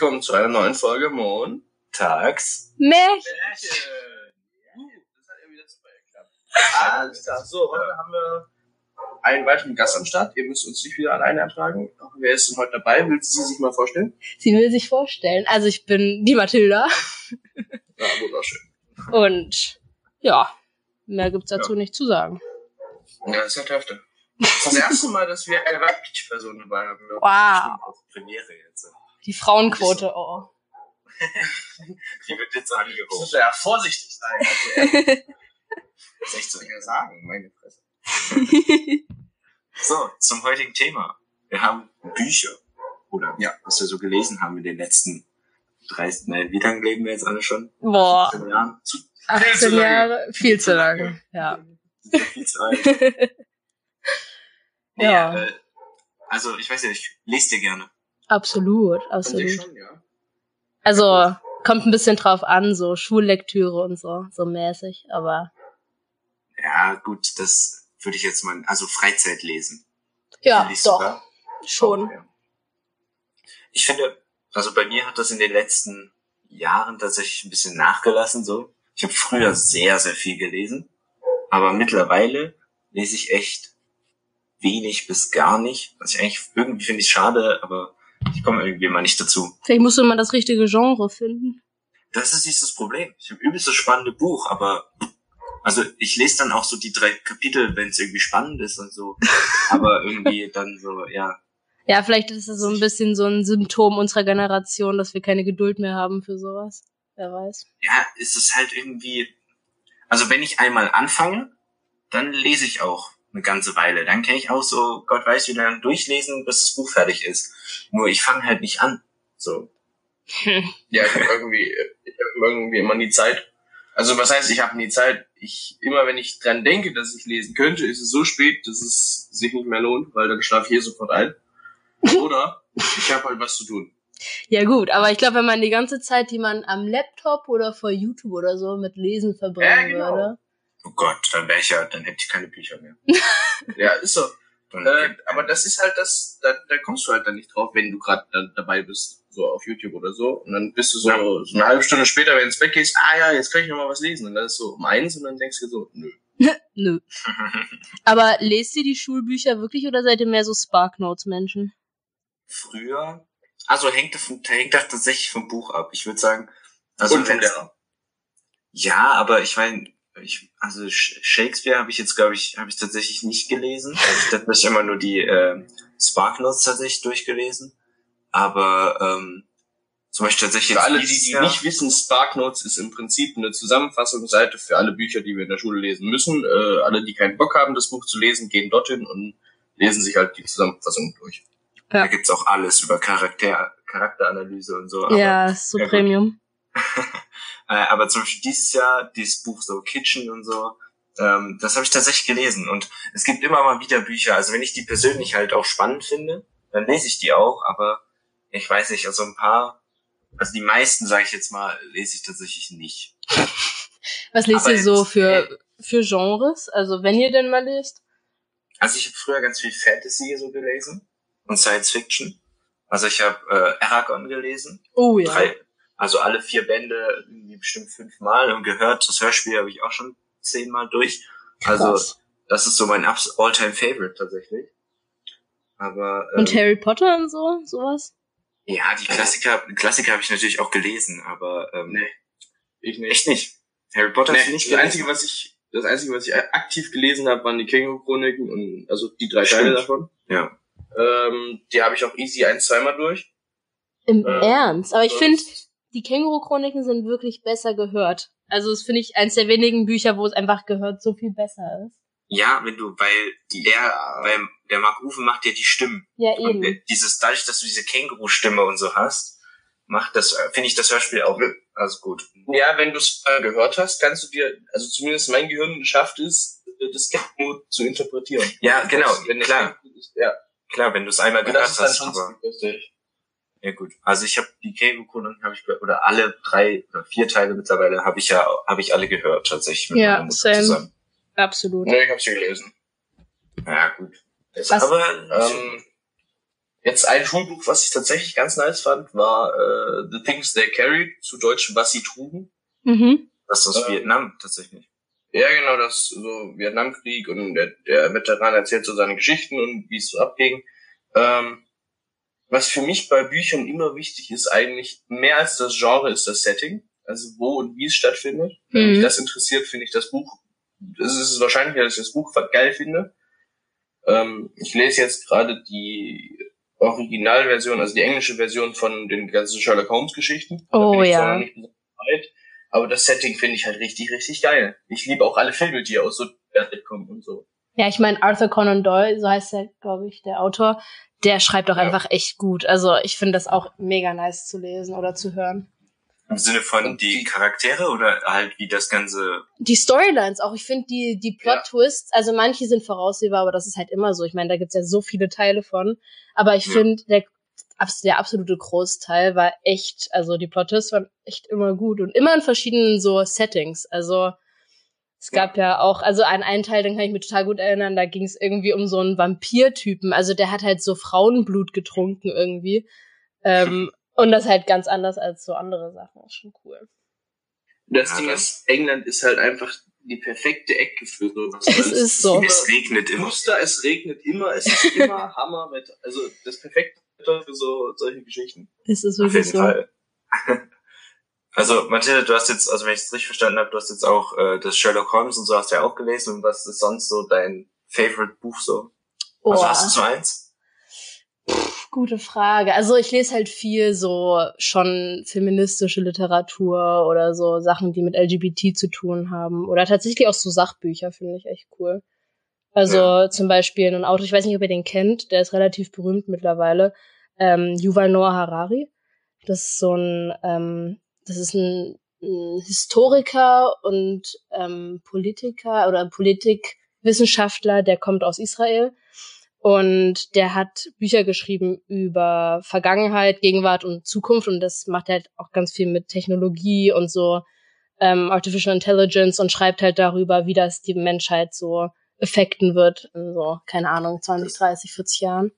Willkommen zu einer neuen Folge Montags. Märchen. Das hat ja wieder super geklappt. Alles klar. So, heute haben wir einen weiteren Gast am Start. Ihr müsst uns nicht wieder alleine ertragen. Wer ist denn heute dabei? Will sie sich mal vorstellen? Sie will sich vorstellen. Also ich bin die Mathilda. Ja, wunderschön. Und ja, mehr gibt's dazu nicht zu sagen. Ja, das ist ja Hälfte. Das ist das erste Mal, dass wir eine weibliche Person dabei haben. Wow. Premiere jetzt. Die Frauenquote, oh. Die wird jetzt angehoben. muss ja vorsichtig sein. Also. Was soll ich zu ihr sagen? Meine Fresse. So, zum heutigen Thema. Wir haben Bücher. Oder Ja. was wir so gelesen haben in den letzten 30, nein, wie lange leben wir jetzt alle schon? Boah, 15 Jahren? Zu, 18 zu lange. Jahre, viel zu lange. Ja. viel zu alt. Nee, Ja. Äh, also, ich weiß ja, ich lese dir gerne. Absolut, absolut. schon, ja. Also kommt ein bisschen drauf an, so Schullektüre und so, so mäßig, aber Ja, gut, das würde ich jetzt mal, also Freizeit lesen. ja, doch, da? schon. Ja. Ich finde, also bei mir hat das in den letzten Jahren tatsächlich ein bisschen nachgelassen so. Ich habe früher sehr, sehr viel gelesen, aber mittlerweile lese ich echt wenig bis gar nicht. Was ich eigentlich irgendwie finde ich schade, aber ich komme irgendwie mal nicht dazu. Vielleicht musst du mal das richtige Genre finden. Das ist dieses Problem. Ich habe übelst das spannende Buch, aber also ich lese dann auch so die drei Kapitel, wenn es irgendwie spannend ist und so. Aber irgendwie dann so, ja, Ja, vielleicht ist das so ein bisschen so ein Symptom unserer Generation, dass wir keine Geduld mehr haben für sowas. Wer weiß. ja, ist es halt irgendwie, also wenn ich einmal anfange, dann lese ich auch eine ganze Weile. Dann kann ich auch so, Gott weiß, wie lange durchlesen, bis das Buch fertig ist. Nur ich fange halt nicht an. So. Ja, ich habe irgendwie, ich hab irgendwie immer nie Zeit. Also was heißt, ich habe nie Zeit? Ich immer, wenn ich dran denke, dass ich lesen könnte, ist es so spät, dass es sich nicht mehr lohnt, weil dann schlafe ich hier sofort ein. Oder ich habe halt was zu tun. Ja gut, aber ich glaube, wenn man die ganze Zeit, die man am Laptop oder vor YouTube oder so mit Lesen verbringen Ja, genau. würde. Oh Gott, dann wäre ich ja, dann hätte ich keine Bücher mehr. Ja, ist so. Äh, aber das ist halt das, da, da kommst du halt dann nicht drauf, wenn du gerade dabei bist, so auf YouTube oder so. Und dann bist du so, Ja. so eine halbe Stunde später, wenn du ins Bett gehst, ah ja, jetzt kann ich noch mal was lesen. Und dann ist so um eins und dann denkst du dir so, nö. Nö. Aber lest ihr die Schulbücher wirklich oder seid ihr mehr so Sparknotes-Menschen? früher, also hängt, hängt das tatsächlich vom Buch ab. Ich würde sagen, also und vom Lehrer. Ja, aber ich meine, ich, also Sh- Shakespeare habe ich jetzt, glaube ich, habe ich tatsächlich nicht gelesen. Also ich habe tatsächlich immer nur die äh, Sparknotes tatsächlich durchgelesen. Aber ähm, zum Beispiel tatsächlich Für alle, die, die Jahr- nicht wissen, Sparknotes ist im Prinzip eine Zusammenfassungsseite für alle Bücher, die wir in der Schule lesen müssen. Äh, alle, die keinen Bock haben, das Buch zu lesen, gehen dorthin und lesen sich halt die Zusammenfassung durch. da gibt's auch alles über Charakter, Charakteranalyse und so. Aber, ja, ist so ja, gut. Äh, aber zum Beispiel dieses Jahr, dieses Buch so Kitchen und so, ähm, das habe ich tatsächlich gelesen. Und es gibt immer mal wieder Bücher. Also wenn ich die persönlich halt auch spannend finde, dann lese ich die auch. Aber ich weiß nicht, also ein paar, also die meisten, sage ich jetzt mal, lese ich tatsächlich nicht. Was lest Aber ihr so jetzt, für, für Genres? Also wenn ihr denn mal lest? Also ich habe früher ganz viel Fantasy so gelesen und Science Fiction. Also ich habe äh, Aragon gelesen. Oh ja. Drei, also alle vier Bände irgendwie bestimmt fünfmal und gehört. Das Hörspiel habe ich auch schon zehnmal durch. Also Krass. das ist so mein all-time favorite tatsächlich. Aber ähm, Und Harry Potter und so, sowas? ja, die Klassiker, Klassiker habe ich natürlich auch gelesen, aber ähm, Nee. Ich nicht. echt nicht. Harry Potter Nee, nicht das gelesen. einzige, was ich, das einzige, was ich aktiv gelesen habe, waren die Känguru-Chroniken und also die drei Stimmt. Teile davon. Ja. Ähm, die habe ich auch easy ein, zweimal durch. Im Äh, Ernst. Aber ich finde, die Känguru-Chroniken sind wirklich besser gehört. Also das finde ich eins der wenigen Bücher, wo es einfach gehört so viel besser ist. Ja, wenn du, weil der, Ja. weil der Mark Uwe macht ja die Stimmen. Ja, Und eben. äh, dieses, dadurch, dass du diese Känguru-Stimme und so hast, macht das, äh, finde ich das Hörspiel auch also gut. Ja, wenn du es äh, gehört hast, kannst du dir, also zumindest mein Gehirn schafft es, äh, das Känguru zu interpretieren. Ja, genau, Wenn das klar. Ist, ja, Klar, wenn du es einmal und gehört das ist dann hast, schon aber lustig. Ja gut. Also ich habe die Känguru-Chroniken habe ich oder alle drei oder vier Teile mittlerweile habe ich ja habe ich alle gehört tatsächlich mit Ja, meiner Mutter same. zusammen. Absolut. Nee, ich habe sie gelesen. Ja gut. Was- aber Ähm, Jetzt ein Schulbuch, was ich tatsächlich ganz nice fand, war äh, The Things They Carried, zu Deutsch Was sie trugen. Mhm. Das ist aus Äh, Vietnam tatsächlich. Ja, genau, das so Vietnamkrieg und der, der Veteran erzählt so seine Geschichten und wie es so abging. Ähm, was für mich bei Büchern immer wichtig ist, eigentlich mehr als das Genre ist das Setting, also wo und wie es stattfindet. Wenn Mhm. mich das interessiert, finde ich das Buch, es ist wahrscheinlicher, dass ich das Buch geil finde. Ähm, ich lese jetzt gerade die Originalversion, also die englische Version von den ganzen Sherlock Holmes Geschichten. Oh, ja. aber das Setting finde ich halt richtig, richtig geil. Ich liebe auch alle Filme, die aus so der kommen und so. Ja, ich meine, Arthur Conan Doyle, so heißt der, glaube ich, der Autor, der schreibt auch Ja. einfach echt gut. Also ich finde das auch mega nice zu lesen oder zu hören. Im Sinne von die die- Charaktere oder halt wie das Ganze. Die Storylines auch, ich finde die, die Plot-Twists, also manche sind voraussehbar, aber das ist halt immer so. Ich meine, da gibt's ja so viele Teile von. Aber ich Ja. finde, der, der absolute Großteil war echt, also die Plot-Twists waren echt immer gut und immer in verschiedenen so Settings. Also es gab ja, auch, also an einen Teil, den kann ich mich total gut erinnern, da ging es irgendwie um so einen Vampir-Typen. Also der hat halt so Frauenblut getrunken irgendwie. Ähm, und das halt ganz anders als so andere Sachen. Ist schon cool. Das Ja, Ding ist, England ist halt einfach die perfekte Ecke für sowas. Es weil ist so. Es regnet immer. Muster, es regnet immer, es ist immer Hammerwetter. Also das perfekte Wetter für so solche Geschichten. Es ist Auf wirklich jeden so. Fall. Also, Mathilde, du hast jetzt, also wenn ich es richtig verstanden habe, du hast jetzt auch äh, das Sherlock Holmes und so hast du ja auch gelesen. Und was ist sonst so dein Favorite Buch so? Oh, Also hast du so eins? gute Frage. Also ich lese halt viel so schon feministische Literatur oder so Sachen, die mit LGBT zu tun haben. Oder tatsächlich auch so Sachbücher, finde ich echt cool. Also Ja. zum Beispiel ein Autor, ich weiß nicht, ob ihr den kennt, der ist relativ berühmt mittlerweile, ähm, Yuval Noah Harari. Das ist so ein, ähm, das ist ein, ein Historiker und ähm, Politiker oder Politikwissenschaftler, der kommt aus Israel. Und der hat Bücher geschrieben über Vergangenheit, Gegenwart und Zukunft. Und das macht er halt auch ganz viel mit Technologie und so ähm, Artificial Intelligence und schreibt halt darüber, wie das die Menschheit so effekten wird in so, keine Ahnung, 20, 30, 40 Jahren.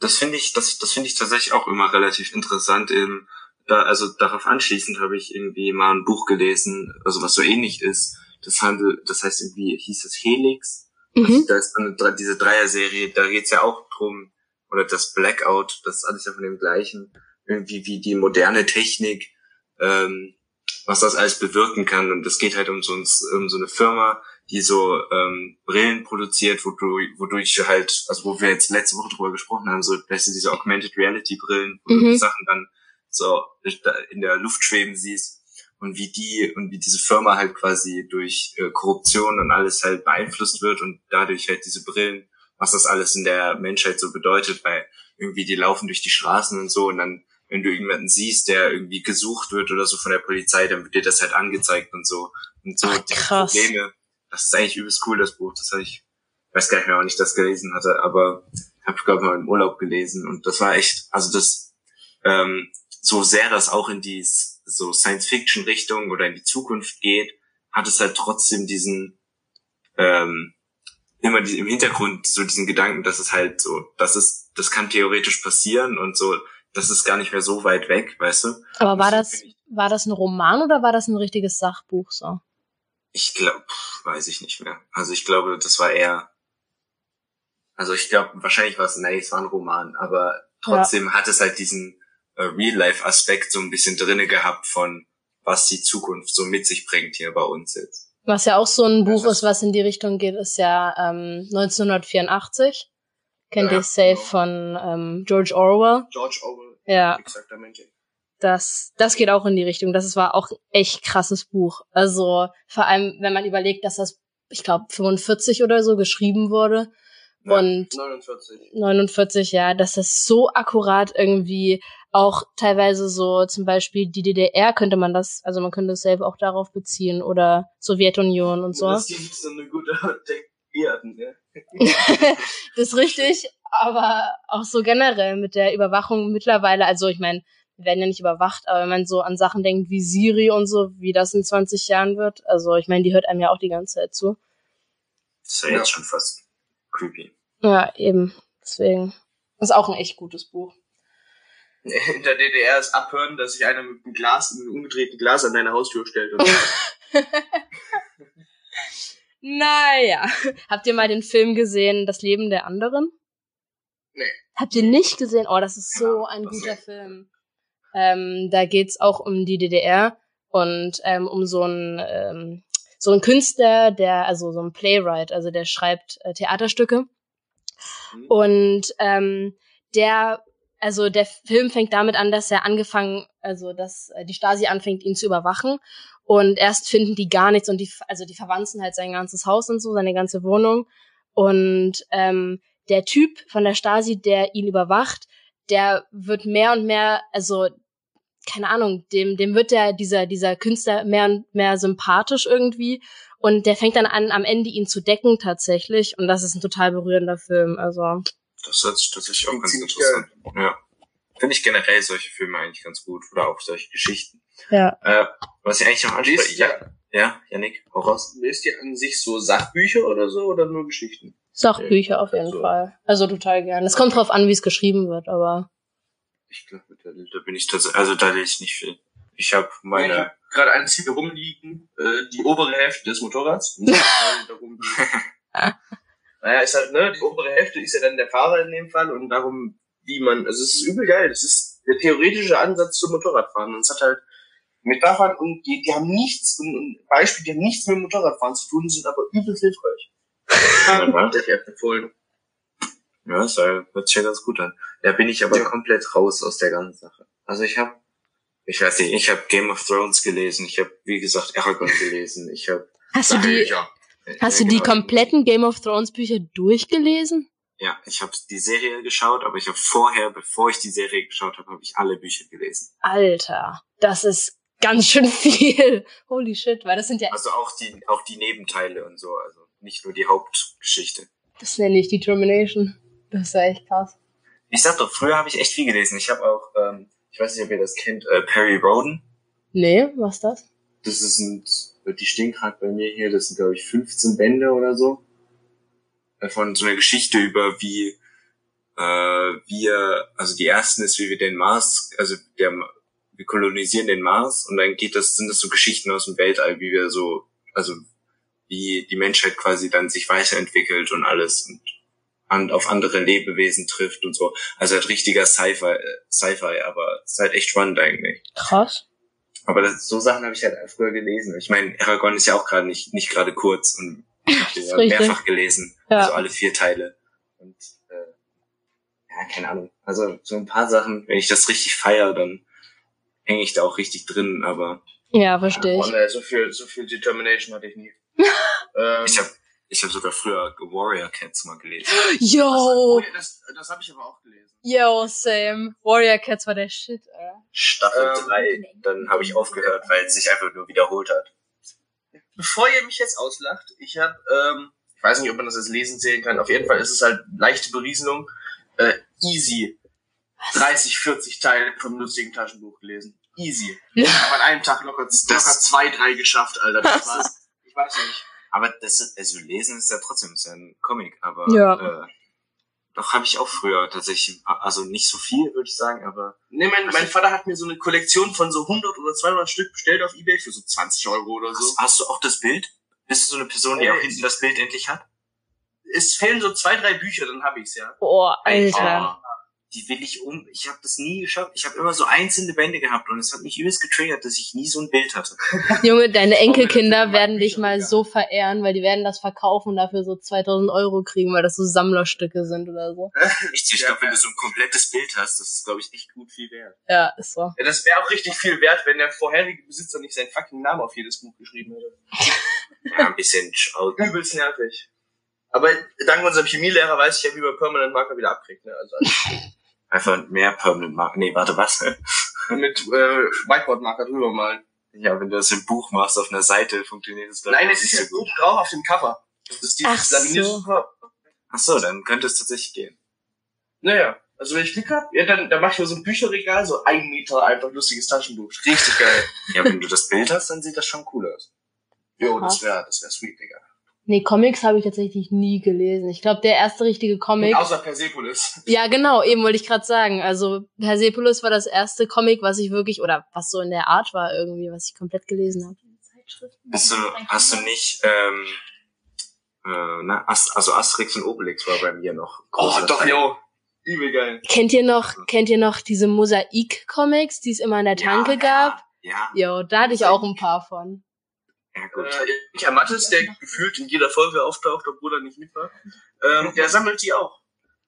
Das finde ich, das, das finde ich tatsächlich auch immer relativ interessant. Eben, da, also darauf anschließend habe ich irgendwie mal ein Buch gelesen, also was so ähnlich ist. Das handelt, das heißt irgendwie, hieß es Helix. Mhm. Da ist Dre- diese Dreier-Serie, da geht's ja auch drum, oder das Blackout, das ist alles ja von dem gleichen, irgendwie wie die moderne Technik, ähm, was das alles bewirken kann. Und es geht halt um so, ein, um so eine Firma, die so ähm, Brillen produziert, wodurch, wodurch du halt, also wo wir jetzt letzte Woche drüber gesprochen haben, so du, diese Augmented Reality Brillen, wo du Mhm. die Sachen dann so in der Luft schweben siehst und wie die und wie diese Firma halt quasi durch äh, Korruption und alles halt beeinflusst wird und dadurch halt diese Brillen, was das alles in der Menschheit so bedeutet, weil irgendwie die laufen durch die Straßen und so und dann wenn du irgendjemanden siehst, der irgendwie gesucht wird oder so von der Polizei, dann wird dir das halt angezeigt und so und so Ach, krass. Probleme. Das ist eigentlich übelst cool das Buch, das habe ich weiß gar nicht mehr, wann ich das gelesen hatte, aber habe ich glaube mal im Urlaub gelesen und das war echt, also das ähm, so sehr das auch in die so Science-Fiction-Richtung oder in die Zukunft geht, hat es halt trotzdem diesen ähm, immer die, im Hintergrund so diesen Gedanken, dass es halt so, das ist, das kann theoretisch passieren und so, das ist gar nicht mehr so weit weg, weißt du? Aber war Das das, war das ein Roman oder war das ein richtiges Sachbuch so? Ich glaube, weiß ich nicht mehr. Also ich glaube, das war eher, also ich glaube, wahrscheinlich war es, nee, es war ein Roman, aber trotzdem hat es halt diesen Real-Life-Aspekt so ein bisschen drinne gehabt von, was die Zukunft so mit sich bringt hier bei uns jetzt. Was ja auch so ein Buch ist, was in die Richtung geht, ist ja ähm, 1984. Kennt Ja, ihr safe genau. von ähm, George Orwell? George Orwell. Ja, Exaktamente. das, das geht auch in die Richtung. Das war auch ein echt krasses Buch. Also vor allem, wenn man überlegt, dass das, ich glaube, 45 oder so geschrieben wurde. Ja. Und 49. 49, ja, dass das so akkurat irgendwie auch teilweise so zum Beispiel die DDR könnte man das, also man könnte es selber auch darauf beziehen oder Sowjetunion und so. Das ist so eine gute hatten, ja. das ist richtig, aber auch so generell mit der Überwachung mittlerweile, also ich meine, wir werden ja nicht überwacht, aber wenn man so an Sachen denkt wie Siri und so, wie das in 20 Jahren wird, also ich meine, die hört einem ja auch die ganze Zeit zu. Das ist ja, Ja. jetzt schon fast creepy. Ja, eben. Deswegen. Das ist auch ein echt gutes Buch. In der DDR ist abhören, dass sich einer mit einem Glas, mit einem umgedrehten Glas an deine Haustür stellt. Und naja. Habt ihr mal den Film gesehen, Das Leben der anderen? Nee. Habt ihr nicht gesehen? Oh, das ist so Ja, ein das guter. Film. Ähm, da geht's auch um die DDR und ähm, um so einen ähm, so einen Künstler, der also so ein Playwright, also der schreibt äh, Theaterstücke Mhm. und ähm, der also der Film fängt damit an, dass er angefangen, also dass äh, die Stasi anfängt, ihn zu überwachen. Und erst finden die gar nichts und die also die verwanzen halt sein ganzes Haus und so, seine ganze Wohnung. Und ähm, der Typ von der Stasi, der ihn überwacht, der wird mehr und mehr, also keine Ahnung, dem dem wird der dieser dieser Künstler mehr und mehr sympathisch irgendwie. Und der fängt dann an am Ende ihn zu decken tatsächlich. Und das ist ein total berührender Film, also Das hört sich tatsächlich auch ganz ziemlich interessant. Ja. Finde ich generell solche Filme eigentlich ganz gut. Oder auch solche Geschichten. ja. Äh, was ich eigentlich noch anspreche. Ja, ja, Janik, hau raus. lest ihr an sich so Sachbücher oder so oder nur Geschichten? Sachbücher auf jeden So. Fall. Also total gern. Es kommt drauf an, wie es geschrieben wird, aber Ich glaube, da, da bin ich tatsächlich, also da lese ich nicht viel. Ich habe Ich meine, habe gerade eins hier rumliegen, äh, die obere Hälfte des Motorrads. Darum naja, ist halt, ne, die obere Hälfte ist ja dann der Fahrer in dem Fall und darum, wie man, also es ist übel geil, das ist der theoretische Ansatz zum Motorradfahren und es hat halt Metaphern und die, die haben nichts, und, und Beispiele, die haben nichts mit dem Motorradfahren zu tun, sind aber übel hilfreich. Ja. Hätte ich echt empfohlen. ja, das hört sich ja ganz gut an. Da bin ich aber Ja. komplett raus aus der ganzen Sache. Also ich habe, ich weiß nicht, ich habe Game of Thrones gelesen, ich habe, wie gesagt, Aragon gelesen, ich habe hast du die Ja. Hast du die kompletten Game of Thrones Bücher durchgelesen? Ja, ich habe die Serie geschaut, aber ich habe vorher, bevor ich die Serie geschaut habe, habe ich alle Bücher gelesen. Alter, das ist ganz schön viel. Holy shit, weil das sind ja Also auch die, auch die Nebenteile und so, also nicht nur die Hauptgeschichte. das nenne ich Determination. Das ist ja echt krass. Ich sag doch, früher habe ich echt viel gelesen. Ich habe auch, ähm, ich weiß nicht, ob ihr das kennt, äh, Perry Roden. Nee, was ist das? Das ist ein, die stehen gerade bei mir hier, das sind glaube ich 15 Bände oder so. Äh, Von so einer Geschichte über wie äh, wir, also die ersten ist, wie wir den Mars, also der, wir kolonisieren den Mars und dann geht das, sind das so Geschichten aus dem Weltall, wie wir so, also wie die Menschheit quasi dann sich weiterentwickelt und alles und an, auf andere Lebewesen trifft und so. Also halt richtiger Sci-Fi, äh, Sci-Fi, aber es ist halt echt spannend eigentlich. Krass. Aber das, so Sachen habe ich halt früher gelesen. Ich meine, Aragon ist ja auch gerade nicht, nicht gerade kurz und ich ja richtig. mehrfach gelesen. Ja. Also alle vier Teile. Und äh, ja, keine Ahnung. Also so ein paar Sachen, wenn ich das richtig feiere, dann hänge ich da auch richtig drin, aber Ja, verstehe Oh, ich. ne, so viel, so viel Determination hatte ich nie. ähm, ich habe ich hab sogar früher Warrior Cats mal gelesen. Yo, oh, das, das habe ich aber auch gelesen. yo, same. Warrior Cats war der Shit, Alter. Staffel Ähm, 3, dann habe ich aufgehört, weil es sich einfach nur wiederholt hat. Bevor ihr mich jetzt auslacht, ich habe, ähm, ich weiß nicht, ob man das als Lesen zählen kann, auf jeden Fall ist es halt leichte Berieselung, äh, easy. 30, 40 Teile vom lustigen Taschenbuch gelesen. Easy. Ich habe an einem Tag locker, locker zwei, drei geschafft, Alter. Das war's. Ich weiß nicht. Aber das ist, also lesen ist ja trotzdem ist ja ein Comic, aber Ja. äh, doch habe ich auch früher tatsächlich, also nicht so viel, würde ich sagen, aber Nee, mein, mein Vater hat mir so eine Kollektion von so 100 oder 200 Stück bestellt auf Ebay für so 20 Euro oder so. hast, hast du auch das Bild? Bist du so eine Person, die Äh, auch hinten das Bild endlich hat? Es fehlen so zwei, drei Bücher, dann hab ich's, ja. Boah, Alter. Oh, die will ich um. Ich habe das nie geschafft. Ich habe immer so einzelne Bände gehabt und es hat mich übelst getriggert, dass ich nie so ein Bild hatte. Junge, deine Enkelkinder werden dich mal so verehren, weil die werden das verkaufen und dafür so 2000 Euro kriegen, weil das so Sammlerstücke sind oder so. Ich, ich glaube, wenn du so ein komplettes Bild hast, das ist, glaube ich, echt gut viel wert. Ja, ist so. Ja, das wäre auch richtig viel wert, wenn der vorherige Besitzer nicht seinen fucking Namen auf jedes Buch geschrieben hätte. Ja, ein bisschen schau- Übelst nervig. Aber dank unserem Chemielehrer weiß ich ja, wie man Permanent Marker wieder abkriegt. Ne? Also einfach mehr Permanent Marker. Nee, warte, was? mit äh, Whiteboard-Marker drüber malen. Ja, wenn du das im Buch machst auf einer Seite, funktioniert das ich, Nein, es ist nicht ja so gut. oben drauf auf dem Cover. Das ist Ach dieses laminierte so. Ach so, dann könnte es tatsächlich gehen. Naja, also wenn ich Glück hab, ja, dann, dann mach ich mir so ein Bücherregal, so ein Meter einfach lustiges Taschenbuch. Richtig geil. Ja, wenn du das Bild hast, dann sieht das schon cool aus. Jo, das wäre das wär sweet, Digga. Nee, Comics habe ich tatsächlich nie gelesen. Ich glaube, der erste richtige Comic. Außer Persepolis. Ja, genau, eben wollte ich gerade sagen. Also Persepolis war das erste Comic, was ich wirklich, oder was so in der Art war irgendwie, was ich komplett gelesen habe. Bist du, hast du nicht, ähm, äh, na, Ast also Asterix und Obelix war bei mir noch. Oh, doch, Teil. jo. Übel geil. Kennt ihr noch, kennt ihr noch diese Mosaik-Comics, die es immer in der Tanke ja, gab? Ja, Jo, da hatte ich auch ein paar von. Ja, gut. Äh, Michael Mattes, der gefühlt in jeder Folge auftaucht, obwohl er nicht mit war, ähm, der sammelt die auch.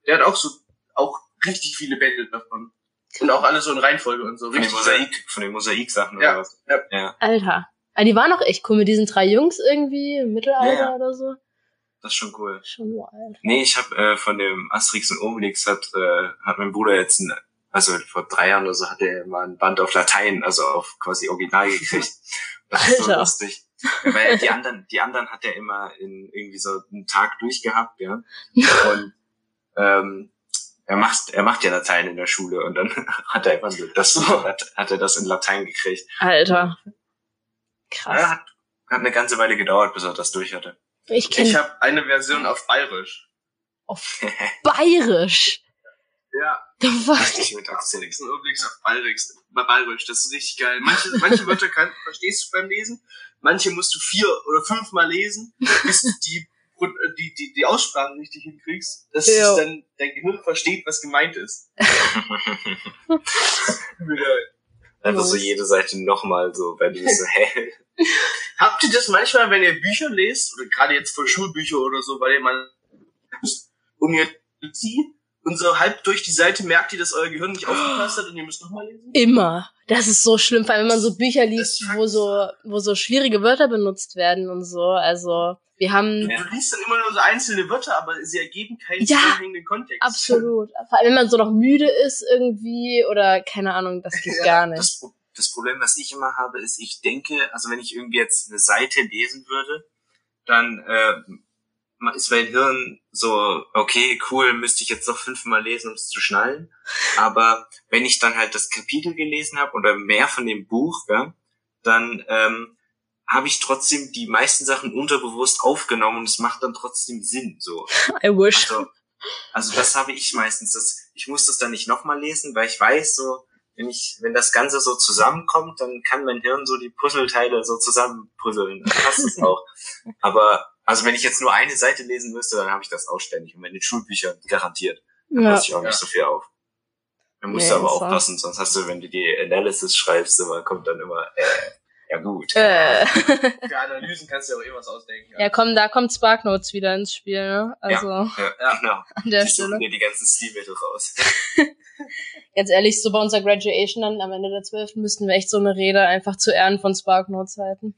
Der hat auch so, auch richtig viele Bände davon. Und auch alle so in Reihenfolge und so. Von den Richtig. Mosaik, von den Mosaik-Sachen Ja, oder was? ja. Ja, Alter. Ah, die waren auch echt cool mit diesen drei Jungs irgendwie im Mittelalter Ja, ja. oder so. das ist schon cool. Schon wild. Nee, ich habe äh, von dem Asterix und Obelix hat, äh, hat mein Bruder jetzt ein, also vor drei Jahren oder so hat er mal ein Band auf Latein, also auf quasi Original gekriegt. Das ist so Alter. lustig. Ja, weil die anderen, die anderen hat er immer in irgendwie so einen Tag durchgehabt, ja. Und ähm, er macht, er macht ja Latein in der Schule und dann hat er einfach nur das hat, hat er das in Latein gekriegt. Alter. Ja, Krass. hat, hat eine ganze Weile gedauert, bis er das durch hatte. Ich Ich kenne habe eine Version auf Bayerisch. auf Bayerisch. Ja, The fuck? Richtig mit Akzent. Asterix und Obelix auf Bayerisch. Bayerisch, das ist richtig geil. Manche, manche Wörter kann, verstehst du beim Lesen, manche musst du vier oder fünfmal lesen, bis du die, die, die, die Aussprache richtig hinkriegst, dass Ja. es dann dein Gehirn versteht, was gemeint ist. Einfach so jede Seite nochmal so, wenn du so, hä? Habt ihr das manchmal, wenn ihr Bücher lest, oder gerade jetzt voll Schulbücher oder so, weil ihr mal um ihr zieht und so halb durch die Seite merkt ihr, dass euer Gehirn nicht aufgepasst hat und ihr müsst nochmal lesen? Immer. Das ist so schlimm, vor allem wenn man so Bücher liest, wo so, wo so schwierige Wörter benutzt werden und so. Also, wir haben Ja. Du liest dann immer nur so einzelne Wörter, aber sie ergeben keinen Ja, zusammenhängenden Kontext. absolut. Vor allem, wenn man so noch müde ist irgendwie oder keine Ahnung, das geht gar nicht. Das, das Problem, was ich immer habe, ist, ich denke, also wenn ich irgendwie jetzt eine Seite lesen würde, dann äh, ist mein Hirn so, okay, cool, müsste ich jetzt noch fünfmal lesen, um es zu schnallen. Aber wenn ich dann halt das Kapitel gelesen habe oder mehr von dem Buch, ja, dann ähm, habe ich trotzdem die meisten Sachen unterbewusst aufgenommen und es macht dann trotzdem Sinn. So. I wish. Also, also das habe ich meistens. Das, ich muss das dann nicht nochmal lesen, weil ich weiß, so, wenn ich, wenn das Ganze so zusammenkommt, dann kann mein Hirn so die Puzzleteile so zusammenpuzzeln. Dann passt es auch. Aber also wenn ich jetzt nur eine Seite lesen müsste, dann habe ich das auch ständig. Und in den Schulbüchern garantiert. Dann Ja. passe ich auch nicht Ja. so viel auf. Dann musst Nee, du aber aufpassen, sonst hast du, wenn du die Analysis schreibst, immer kommt dann immer, äh, ja gut. Äh. Für Analysen kannst du ja auch eh was ausdenken. Ja, komm, da kommt Sparknotes wieder ins Spiel, ne? Also Ja, Ja. genau. an der Die suchen Stelle. dir die ganzen Stilmittel raus. Ganz ehrlich, so bei unserer Graduation dann am Ende der 12. müssten wir echt so eine Rede einfach zu Ehren von Sparknotes halten.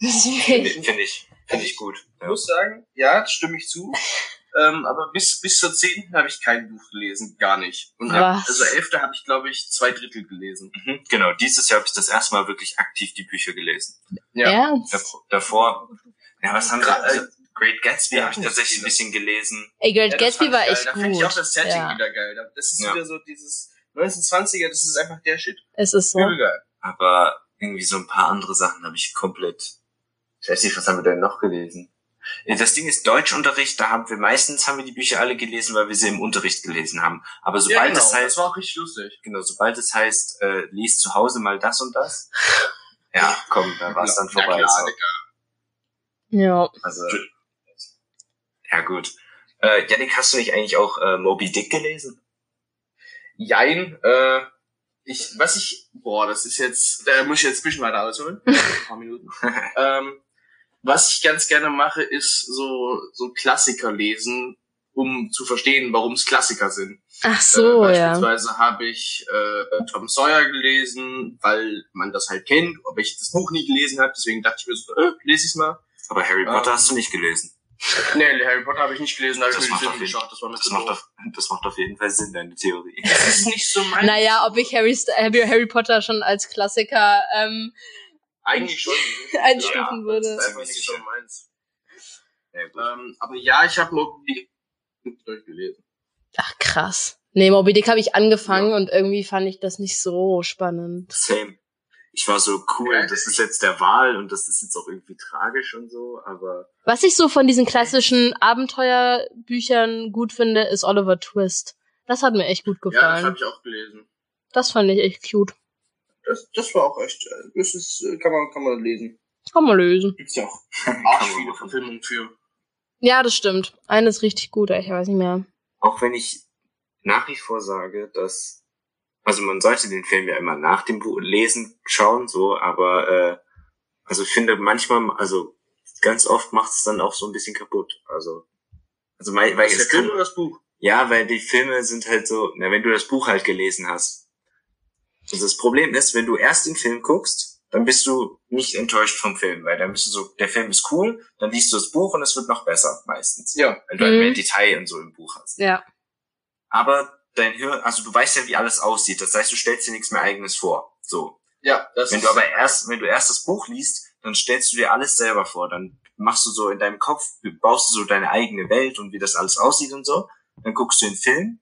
Finde ich, finde ich gut. Ich Ja. muss sagen, ja, das stimme ich zu. ähm, aber bis, bis zur 10. habe ich kein Buch gelesen, gar nicht. Und hab, also 11. habe ich, glaube ich, zwei Drittel gelesen. Mhm, genau, dieses Jahr habe ich das erste Mal wirklich aktiv die Bücher gelesen. Ja. Ernst? Dav- Davor, ja, was haben wir? Gra- Also, Great Gatsby Ja, habe ich tatsächlich ein bisschen gelesen. Ey, Great Ja, Gatsby war ich geil. echt Da finde ich gut. auch das Setting Ja, wieder geil. Das ist Ja. wieder so dieses 1920er, das ist einfach der Shit. es ist so. Übel geil. Aber irgendwie so ein paar andere Sachen habe ich komplett. Ich weiß nicht, was haben wir denn noch gelesen? Ja, Das Ding ist Deutschunterricht, da haben wir meistens haben wir die Bücher alle gelesen, weil wir sie im Unterricht gelesen haben. Aber sobald ja, genau. es heißt, das war auch richtig lustig. genau, sobald es heißt, äh, lies zu Hause mal das und das, ja, komm, da war es dann Ja, vorbei. klar, so. Ja. Also, ja gut. Äh, Janik, hast du nicht eigentlich auch äh, Moby Dick gelesen? Jein, äh, ich, was ich, boah, das ist jetzt, da muss ich jetzt ein bisschen weiter ausholen. Ein paar Minuten. ähm, was ich ganz gerne mache, ist so, so Klassiker lesen, um zu verstehen, warum es Klassiker sind. Ach so, äh, ja. beispielsweise habe ich äh, Tom Sawyer gelesen, weil man das halt kennt, aber ich das Buch nie gelesen habe, deswegen dachte ich mir so, äh, lese ich's mal. Aber Harry Ähm, Potter hast du nicht gelesen. Nee, Harry Potter habe ich nicht gelesen, da habe ich Das mir macht die auf Filme geschaut, das war mir Das zu macht, auf, das macht auf jeden Fall Sinn, deine Theorie. Das ist nicht so mein. Naja, ob ich Harry, Harry Potter schon als Klassiker ähm, Eigentlich schon. einstufen würde. Das ist einfach nicht so meins. Ja. Ähm, aber ja, ich habe Moby Dick durchgelesen. Ach krass. Nee, Moby Dick habe ich angefangen und irgendwie fand ich das nicht so spannend. Same. ich war so cool, das ist jetzt der Wahl und das ist jetzt auch irgendwie tragisch und so, aber. Was ich so von diesen klassischen Abenteuerbüchern gut finde, ist Oliver Twist. Das hat mir echt gut gefallen. Ja, das habe ich auch gelesen. Das fand ich echt cute. Das, das war auch echt, äh, das ist, äh, kann man, kann man lesen. Kann man lösen. Gibt's ja auch arsch viele Verfilmungen für. Ja, das stimmt. Eine ist richtig gut, ich weiß nicht mehr. Auch wenn ich nach wie vor sage, dass also man sollte den Film ja immer nach dem Lesen schauen, so, aber äh, also ich finde manchmal, also ganz oft macht es dann auch so ein bisschen kaputt. Also, also weil, weil ist der Film oder das Buch? Ja, weil die Filme sind halt so, na, wenn du das Buch halt gelesen hast. Also das Problem ist, wenn du erst den Film guckst, dann bist du nicht enttäuscht vom Film, weil dann bist du so, der Film ist cool, dann liest du das Buch und es wird noch besser meistens. Ja. Weil du halt mehr mhm. Detail und so im Buch hast. Ja. Aber dein Hirn, also du weißt ja, wie alles aussieht. Das heißt, du stellst dir nichts mehr eigenes vor. So. Ja, das Wenn du aber erst, wenn du erst das Buch liest, dann stellst du dir alles selber vor. Dann machst du so in deinem Kopf, baust du so deine eigene Welt und wie das alles aussieht und so. Dann guckst du den Film,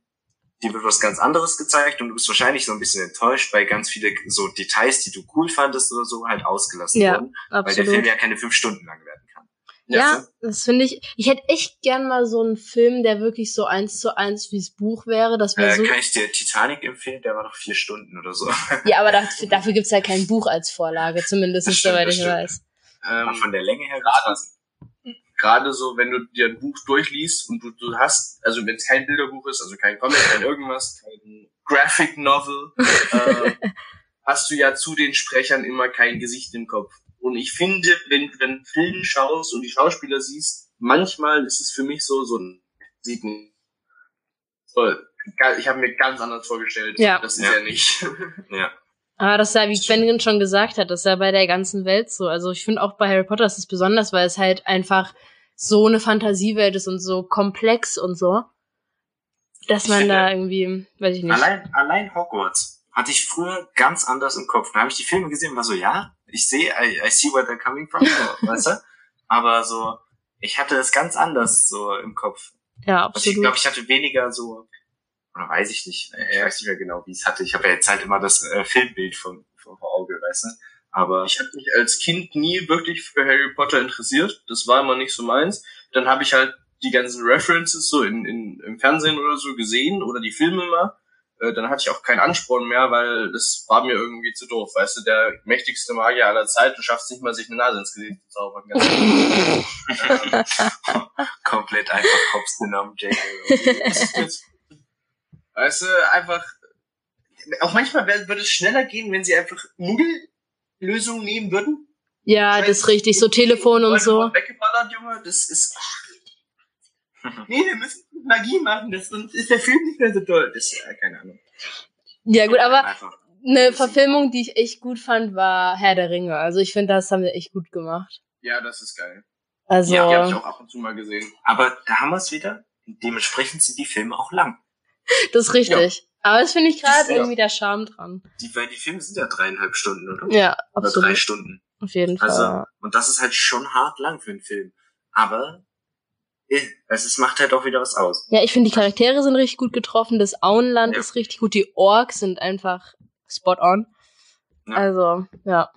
dir wird was ganz anderes gezeigt und du bist wahrscheinlich so ein bisschen enttäuscht, weil ganz viele so Details, die du cool fandest oder so, halt ausgelassen ja, wurden. Absolut. Weil der Film ja keine fünf Stunden lang werden kann. Ja, das finde ich. Ich hätte echt gern mal so einen Film, der wirklich so eins zu eins wie's Buch wäre. Das wäre äh, so. Kann ich dir Titanic empfehlen? Der war noch vier Stunden oder so. Ja, aber dafür, dafür gibt's ja kein Buch als Vorlage, zumindest stimmt, soweit ich weiß. Ähm, von der Länge her gerade, gerade so, wenn du dir ein Buch durchliest und du, du hast, also wenn es kein Bilderbuch ist, also kein Comic, kein irgendwas, kein Graphic Novel, äh, hast du ja zu den Sprechern immer kein Gesicht im Kopf. Und ich finde, wenn du den Film schaust und die Schauspieler siehst, manchmal ist es für mich so, so ein, sieht ein, ich habe mir ganz anders vorgestellt. Ja. Das ist ja, ja nicht. ja. Aber das ist ja, wie Quentin schon gesagt hat, das ist ja bei der ganzen Welt so. Also ich finde auch bei Harry Potter ist es besonders, weil es halt einfach so eine Fantasiewelt ist und so komplex und so, dass man da irgendwie, weiß ich nicht. Allein, allein Hogwarts hatte ich früher ganz anders im Kopf. Da habe ich die Filme gesehen und war so, ja, ich sehe, I, I see where they're coming from, weißt du? Aber so, ich hatte es ganz anders so im Kopf. Ja, absolut. Also ich glaube, ich hatte weniger so, oder weiß ich nicht, ich weiß nicht mehr genau, wie es hatte. Ich habe ja jetzt halt immer das äh, Filmbild vom, vom Auge, weißt du? Aber ich habe mich als Kind nie wirklich für Harry Potter interessiert. Das war immer nicht so meins. Dann habe ich halt die ganzen References so in, in, im Fernsehen oder so gesehen oder die Filme mal. Äh, dann hatte ich auch keinen Ansporn mehr, weil das war mir irgendwie zu doof. Weißt du, der mächtigste Magier aller Zeit, du schaffst nicht mal, sich eine Nase ins Gesicht zu zaubern. Komplett einfach Hops genommen, Jake. Weißt du, einfach, auch manchmal würde es schneller gehen, wenn sie einfach Nuggellösungen nehmen würden. Ja, das ist richtig, so Telefon und so. Weggeballert, Junge, das ist, nee, wir müssen Magie machen, das, sonst ist der Film nicht mehr so toll. Das ist ja keine Ahnung. Ja, gut, aber eine Verfilmung, die ich echt gut fand, war Herr der Ringe. Also ich finde, das haben wir echt gut gemacht. Ja, das ist geil. Also. Ja, die habe ich auch ab und zu mal gesehen. Aber da haben wir es wieder. Dementsprechend sind die Filme auch lang. Das ist richtig. Ja. Aber das finde ich gerade irgendwie der Charme dran. Die, weil die Filme sind ja dreieinhalb Stunden, oder? Ja, absolut. Oder drei Stunden. Auf jeden Fall. Also, und das ist halt schon hart lang für einen Film. Aber es ist, macht halt auch wieder was aus. Ja, ich finde, die Charaktere sind richtig gut getroffen, das Auenland ja. ist richtig gut, die Orks sind einfach spot on. Ja. Also, ja,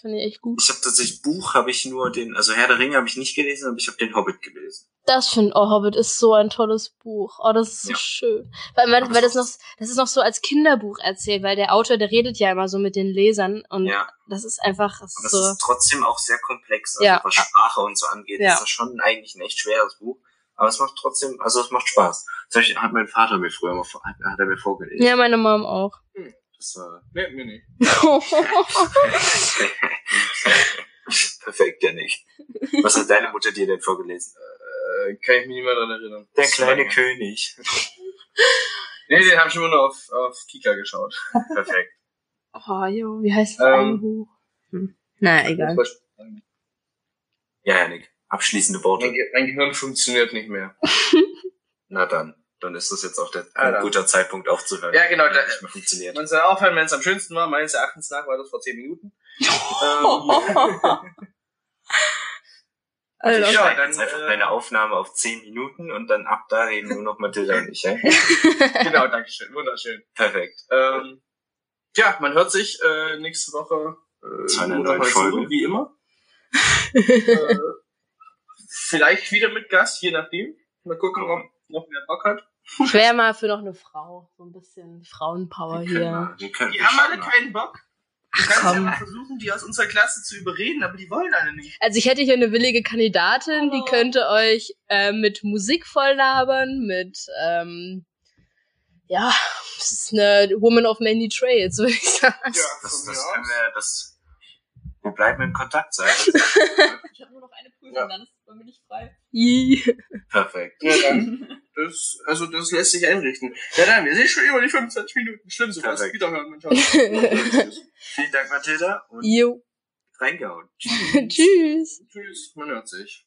finde ich echt gut. Ich habe tatsächlich Buch, habe ich nur den, also Herr der Ringe habe ich nicht gelesen, aber ich habe den Hobbit gelesen. Das finde oh, Hobbit ist so ein tolles Buch. Oh, das ist so ja. schön. Weil, weil, weil das noch, das ist noch so als Kinderbuch erzählt, weil der Autor, der redet ja immer so mit den Lesern und ja. das ist einfach das aber so. Das ist trotzdem auch sehr komplex, also ja. was Sprache und so angeht. Ja. Das ist schon eigentlich ein echt schweres Buch. Aber es macht trotzdem, also es macht Spaß. Das hat mein Vater mir früher mal, hat er mir vorgelesen. Ja, meine Mom auch. Hm, das war, nee, mir nicht. Perfekt, ja nicht. Was hat deine Mutter dir denn vorgelesen? Äh, kann ich mich nicht mehr dran erinnern. Der kleine König. nee, den habe ich immer nur auf, auf Kika geschaut. Perfekt. Oh, jo, wie heißt das ähm, eine Buch? Hm. Na, egal. Ja, Janik. Abschließende Worte. Mein, Ge mein Gehirn funktioniert nicht mehr. Na dann. Dann ist das jetzt auch der, ein guter Zeitpunkt aufzuhören. Ja, genau. Da, nicht mehr funktioniert. Man soll aufhören, wenn es am schönsten war. Meines Erachtens nach war das vor zehn Minuten. also, ich ja, dann jetzt einfach äh, deine Aufnahme auf 10 Minuten und dann ab da reden nur noch Mathilda und ich, ja? genau, danke schön, wunderschön. Perfekt. Ähm, ja, man hört sich äh, nächste Woche äh, Zu einer neuen heute Folge. wie immer. äh, vielleicht wieder mit Gast, je nachdem. Mal gucken, ob noch wer Bock hat. Ich wäre mal für noch eine Frau. So ein bisschen Frauenpower Wir hier. mal- wir können Die wir haben alle keinen Bock. Du Ach kannst ja mal versuchen, die aus unserer Klasse zu überreden, aber die wollen alle nicht. Also ich hätte hier eine willige Kandidatin, die könnte euch äh, mit Musik voll labern, mit ähm, ja, das ist eine Woman of Many Trades, würde ich sagen. Das, das können wir, das, wir bleiben in Kontakt sein. Ich habe nur noch eine Prüfung, Ja. dann, ist, dann bin ich frei. Perfekt. Ja, dann. Das, also das lässt sich einrichten. Ja, dann, wir sind schon über die 25 Minuten. Schlimm, so was. Wiederhören, mein Schatz. Vielen Dank, Mathilda, und Jo. reingehauen. Tschüss. Tschüss, man hört sich.